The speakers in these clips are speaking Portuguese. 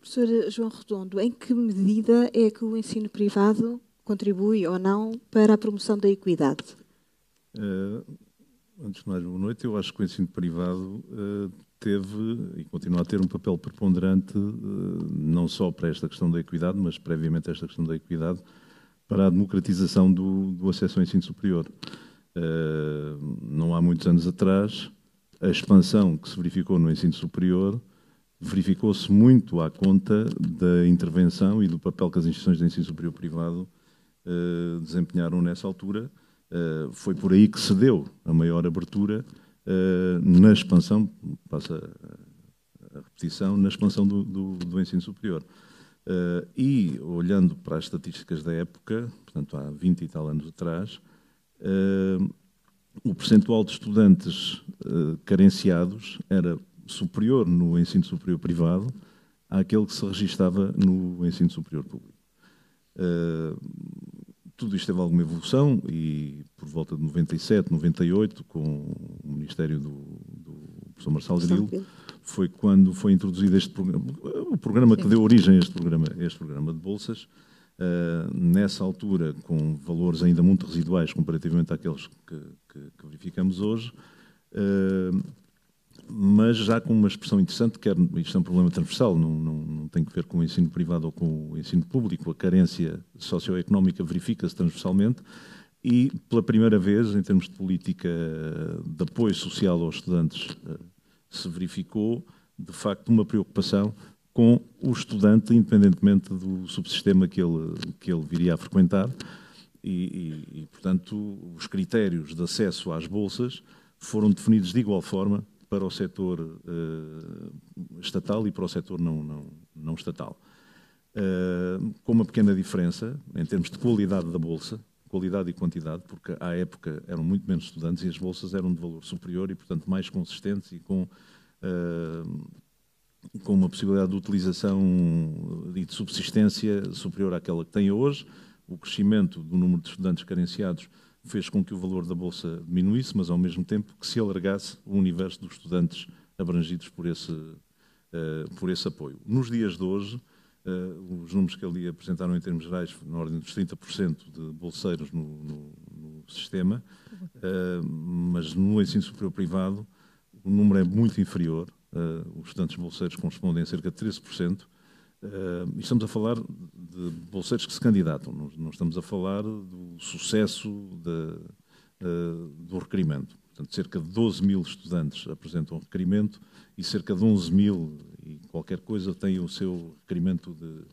Professor João Redondo, em que medida é que o ensino privado contribui ou não para a promoção da equidade? Uh, antes de mais, boa noite. Eu acho que o ensino privado uh, teve e continua a ter um papel preponderante, uh, não só para esta questão da equidade, mas previamente esta questão da equidade, para a democratização do, do acesso ao ensino superior. não há muitos anos atrás, a expansão que se verificou no ensino superior verificou-se muito à conta da intervenção e do papel que as instituições de ensino superior privado uh, desempenharam nessa altura. Uh, foi por aí que se deu a maior abertura uh, na expansão, passa a repetição, na expansão do, do, do ensino superior. e, olhando para as estatísticas da época, portanto há 20 e tal anos atrás, o percentual de estudantes carenciados era superior no ensino superior privado àquele que se registava no ensino superior público. Uh, tudo isto teve alguma evolução e por volta de 97, 98, com o Ministério do, do professor Marcelo Grilo, foi quando foi introduzido este programa, o programa que deu origem a este programa, a este programa de bolsas, uh, nessa altura com valores ainda muito residuais comparativamente àqueles que, que, que verificamos hoje, uh, mas já com uma expressão interessante, que isto é um problema transversal, não, não, não, tem que ver com o ensino privado ou com o ensino público, a carência socioeconómica verifica-se transversalmente e, pela primeira vez, em termos de política de apoio social aos estudantes, eh, se verificou, de facto, uma preocupação com o estudante, independentemente do subsistema que ele, que ele viria a frequentar, e, e, e portanto, os critérios de acesso às bolsas foram definidos de igual forma para o setor uh, estatal e para o setor não, não, não estatal. Uh, com uma pequena diferença em termos de qualidade da bolsa, qualidade e quantidade, porque à época eram muito menos estudantes e as bolsas eram de valor superior e, portanto, mais consistentes e com, uh, com uma possibilidade de utilização e de subsistência superior àquela que tem hoje. O crescimento do número de estudantes carenciados fez com que o valor da bolsa diminuísse, mas ao mesmo tempo que se alargasse o universo dos estudantes abrangidos por esse, uh, por esse apoio. Nos dias de hoje, uh, os números que ali apresentaram em termos gerais, na ordem dos 30% de bolseiros no, no, no sistema, uh, mas no ensino superior privado o número é muito inferior. os estudantes bolseiros correspondem a cerca de 13%, Uh, estamos a falar de bolseiros que se candidatam, não, não estamos a falar do sucesso de, uh, do requerimento. Portanto, cerca de 12 mil estudantes apresentam um requerimento e cerca de 11 mil e qualquer coisa têm o seu requerimento de,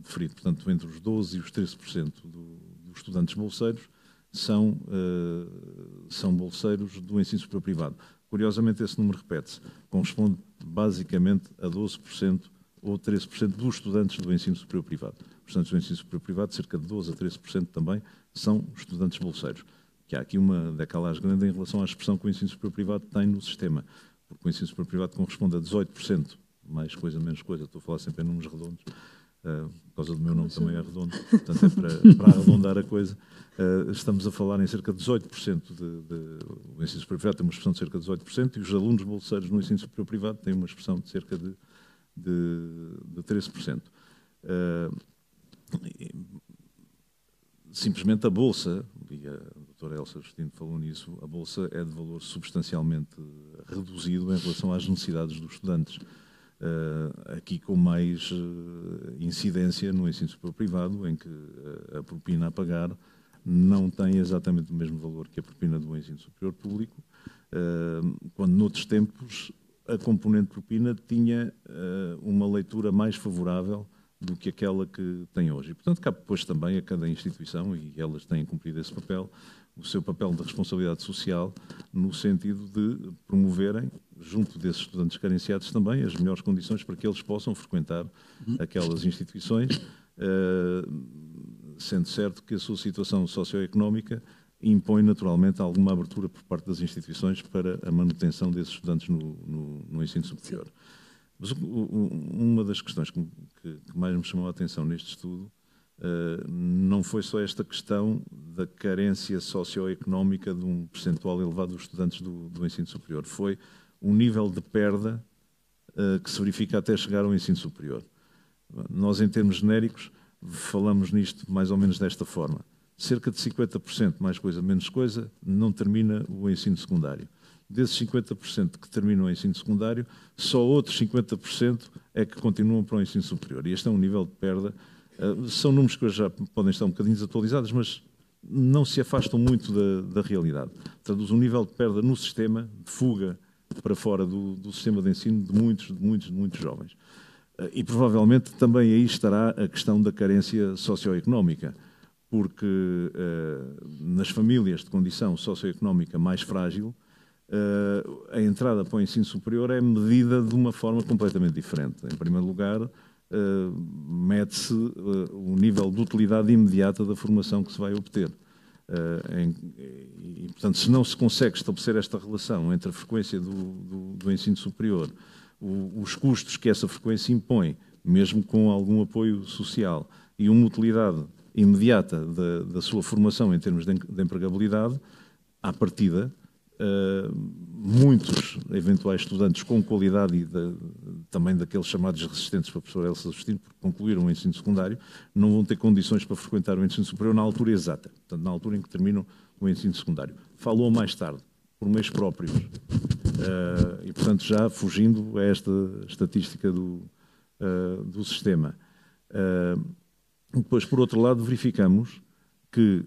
deferido. Portanto, entre os 12% e os 13% do, dos estudantes bolseiros são, uh, são bolseiros do ensino superior privado. Curiosamente, esse número repete-se. Corresponde basicamente a 12% ou 13% dos estudantes do ensino superior privado. Os estudantes do ensino superior privado, cerca de 12% a 13% também, são estudantes bolseiros. Que há aqui uma decalagem grande em relação à expressão que o ensino superior privado tem no sistema, porque o ensino superior privado corresponde a 18%, mais coisa, menos coisa, estou a falar sempre em números redondos, uh, por causa do meu nome também é redondo, portanto é para, para arredondar a coisa. Uh, estamos a falar em cerca de 18% de, de, o ensino superior privado tem uma expressão de cerca de 18% e os alunos bolseiros no ensino superior privado têm uma expressão de cerca de de, de 13%. Uh, simplesmente a Bolsa, e a doutora Elsa Justino falou nisso, a Bolsa é de valor substancialmente reduzido em relação às necessidades dos estudantes. Uh, aqui com mais uh, incidência no ensino superior privado, em que a propina a pagar não tem exatamente o mesmo valor que a propina do ensino superior público, quando noutros tempos a componente propina tinha uh, uma leitura mais favorável do que aquela que tem hoje. E, portanto, cabe depois também a cada instituição, e elas têm cumprido esse papel, o seu papel de responsabilidade social, no sentido de promoverem, junto desses estudantes carenciados também, as melhores condições para que eles possam frequentar aquelas instituições, uh, sendo certo que a sua situação socioeconómica impõe naturalmente alguma abertura por parte das instituições para a manutenção desses estudantes no, no, no ensino superior. Mas uma das questões que, que, mais me chamou a atenção neste estudo uh, não foi só esta questão da carência socioeconómica de um percentual elevado dos estudantes do, do ensino superior, foi o nível de perda uh, que se verifica até chegar ao ensino superior. Nós, em termos genéricos, falamos nisto mais ou menos desta forma. Cerca de 50%, mais coisa, menos coisa, não termina o ensino secundário. Desses 50% que terminam o ensino secundário, só outros 50% é que continuam para o ensino superior. E este é um nível de perda. Uh, são números que já podem estar um bocadinho desatualizados, mas não se afastam muito da, da realidade. Traduz um nível de perda no sistema, de fuga para fora do, do sistema de ensino de muitos, de muitos, de muitos jovens. E provavelmente também aí estará a questão da carência socioeconómica, porque uh, nas famílias de condição socioeconómica mais frágil, uh, a entrada para o ensino superior é medida de uma forma completamente diferente. Em primeiro lugar, uh, mede-se o nível de utilidade imediata da formação que se vai obter. Em, e, portanto, se não se consegue estabelecer esta relação entre a frequência do, do, do ensino superior o, os custos que essa frequência impõe, mesmo com algum apoio social, e uma utilidade imediata da, da sua formação em termos de, de empregabilidade, à partida, uh, muitos eventuais estudantes com qualidade e também daqueles chamados resistentes para a professora Elsa Justino, porque concluíram o ensino secundário, não vão ter condições para frequentar o ensino superior na altura exata, portanto, na altura em que terminam o ensino secundário. Falou mais tarde por meios próprios. Uh, e, portanto, já fugindo a esta estatística do, uh, do sistema. Uh, depois, por outro lado, verificamos que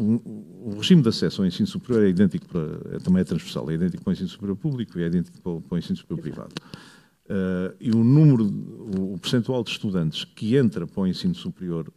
o, o, regime de acesso ao ensino superior é idêntico para, é, também é transversal, é idêntico para o ensino superior público e é idêntico para para o ensino superior privado. e o número, o, o percentual de estudantes que entra para o ensino superior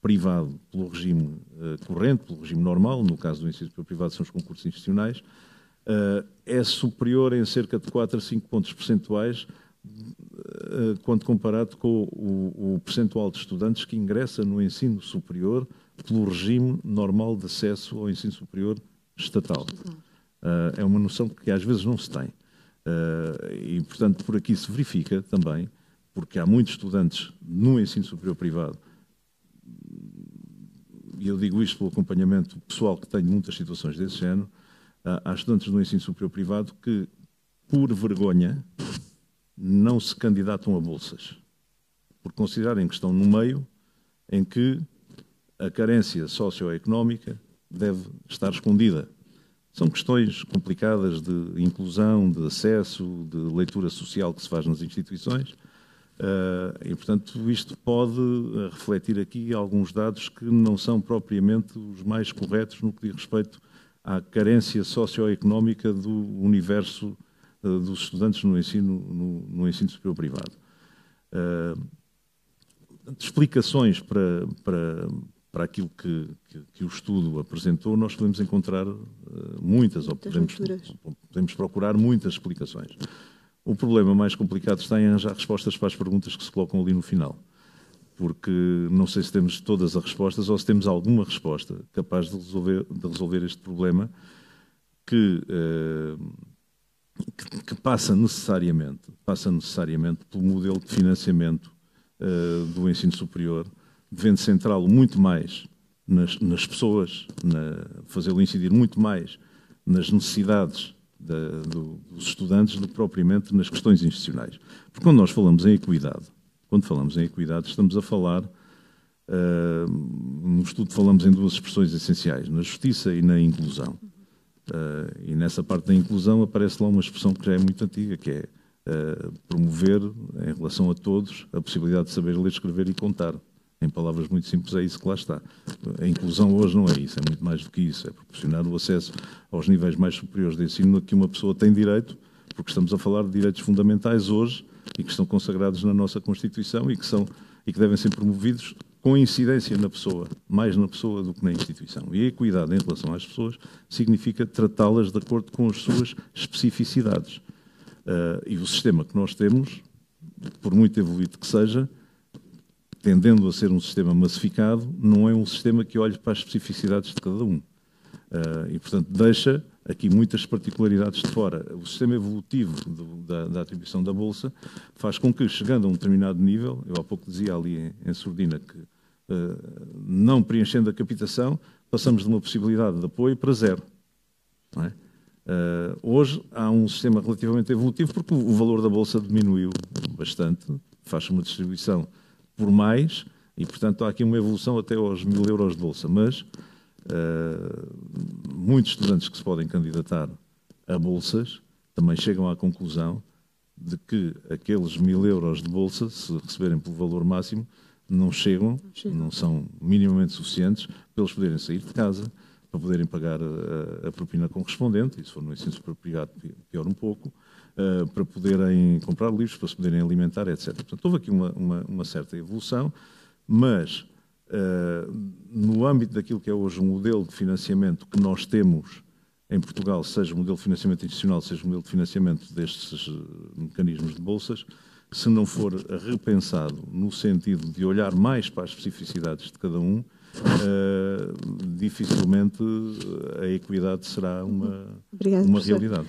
privado pelo regime uh, corrente, pelo regime normal, no caso do ensino privado são os concursos institucionais, uh, é superior em cerca de 4 a 5 pontos percentuais uh, quando comparado com o, o percentual de estudantes que ingressa no ensino superior pelo regime normal de acesso ao ensino superior estatal. é uma noção que às vezes não se tem. e, portanto, por aqui se verifica também, porque há muitos estudantes no ensino superior privado e eu digo isto pelo acompanhamento pessoal que tenho muitas situações desse género, há estudantes do ensino superior privado que, por vergonha, não se candidatam a bolsas, por considerarem que estão no meio em que a carência socioeconómica deve estar escondida. São questões complicadas de inclusão, de acesso, de leitura social que se faz nas instituições Uh, e, portanto, isto pode uh, refletir aqui alguns dados que não são propriamente os mais corretos no que diz respeito à carência socioeconómica do universo dos estudantes no ensino, no, no ensino superior privado. explicações para, para, para aquilo que, que, que, o estudo apresentou, nós podemos encontrar muitas, muitas, ou podemos, podemos procurar muitas explicações. O problema mais complicado está em arranjar respostas para as perguntas que se colocam ali no final. Porque não sei se temos todas as respostas ou se temos alguma resposta capaz de resolver, de resolver este problema que, uh, que, que, passa necessariamente, passa necessariamente pelo modelo de financiamento uh, do ensino superior, devendo centrá-lo muito mais nas, nas pessoas, fazê-lo incidir muito mais nas necessidades da, do, dos estudantes do que propriamente nas questões institucionais. Porque quando nós falamos em equidade, quando falamos em equidade, estamos a falar, uh, no estudo falamos em duas expressões essenciais, na justiça e na inclusão. Uh, e nessa parte da inclusão aparece lá uma expressão que já é muito antiga, que é uh, promover, em relação a todos, a possibilidade de saber ler, escrever e contar. Em palavras muito simples, é isso que lá está. A inclusão hoje não é isso, é muito mais do que isso. É proporcionar o acesso aos níveis mais superiores de ensino a que uma pessoa tem direito, porque estamos a falar de direitos fundamentais hoje e que estão consagrados na nossa Constituição e que, são, e que devem ser promovidos com incidência na pessoa, mais na pessoa do que na instituição. E a equidade em relação às pessoas significa tratá-las de acordo com as suas especificidades. Uh, e o sistema que nós temos, por muito evoluído que seja, tendendo a ser um sistema massificado, não é um sistema que olhe para as especificidades de cada um. Uh, e, portanto, deixa aqui muitas particularidades de fora. O sistema evolutivo do, da, da, atribuição da Bolsa faz com que, chegando a um determinado nível, eu há pouco dizia ali em, em Sordina que, uh, não preenchendo a captação, passamos de uma possibilidade de apoio para zero. É? Uh, hoje há um sistema relativamente evolutivo porque o valor da Bolsa diminuiu bastante faz uma distribuição por mais e, portanto, há aqui uma evolução até aos mil euros de bolsa. Mas uh, muitos estudantes que se podem candidatar a bolsas também chegam à conclusão de que aqueles mil euros de bolsa, se receberem pelo valor máximo, não chegam, não são minimamente suficientes para eles poderem sair de casa, para poderem pagar a, a propina correspondente, e se for no ensino superior pior um pouco, uh, para poderem comprar livros, para se poderem alimentar, etc. Portanto, houve aqui uma, uma, uma certa evolução, mas no âmbito daquilo que é hoje o modelo de financiamento que nós temos em Portugal, seja o modelo de financiamento institucional, seja o modelo de financiamento destes eh, mecanismos de bolsas, se não for repensado no sentido de olhar mais para as especificidades de cada um, uh, dificilmente a equidade será uma, Obrigada, uma realidade.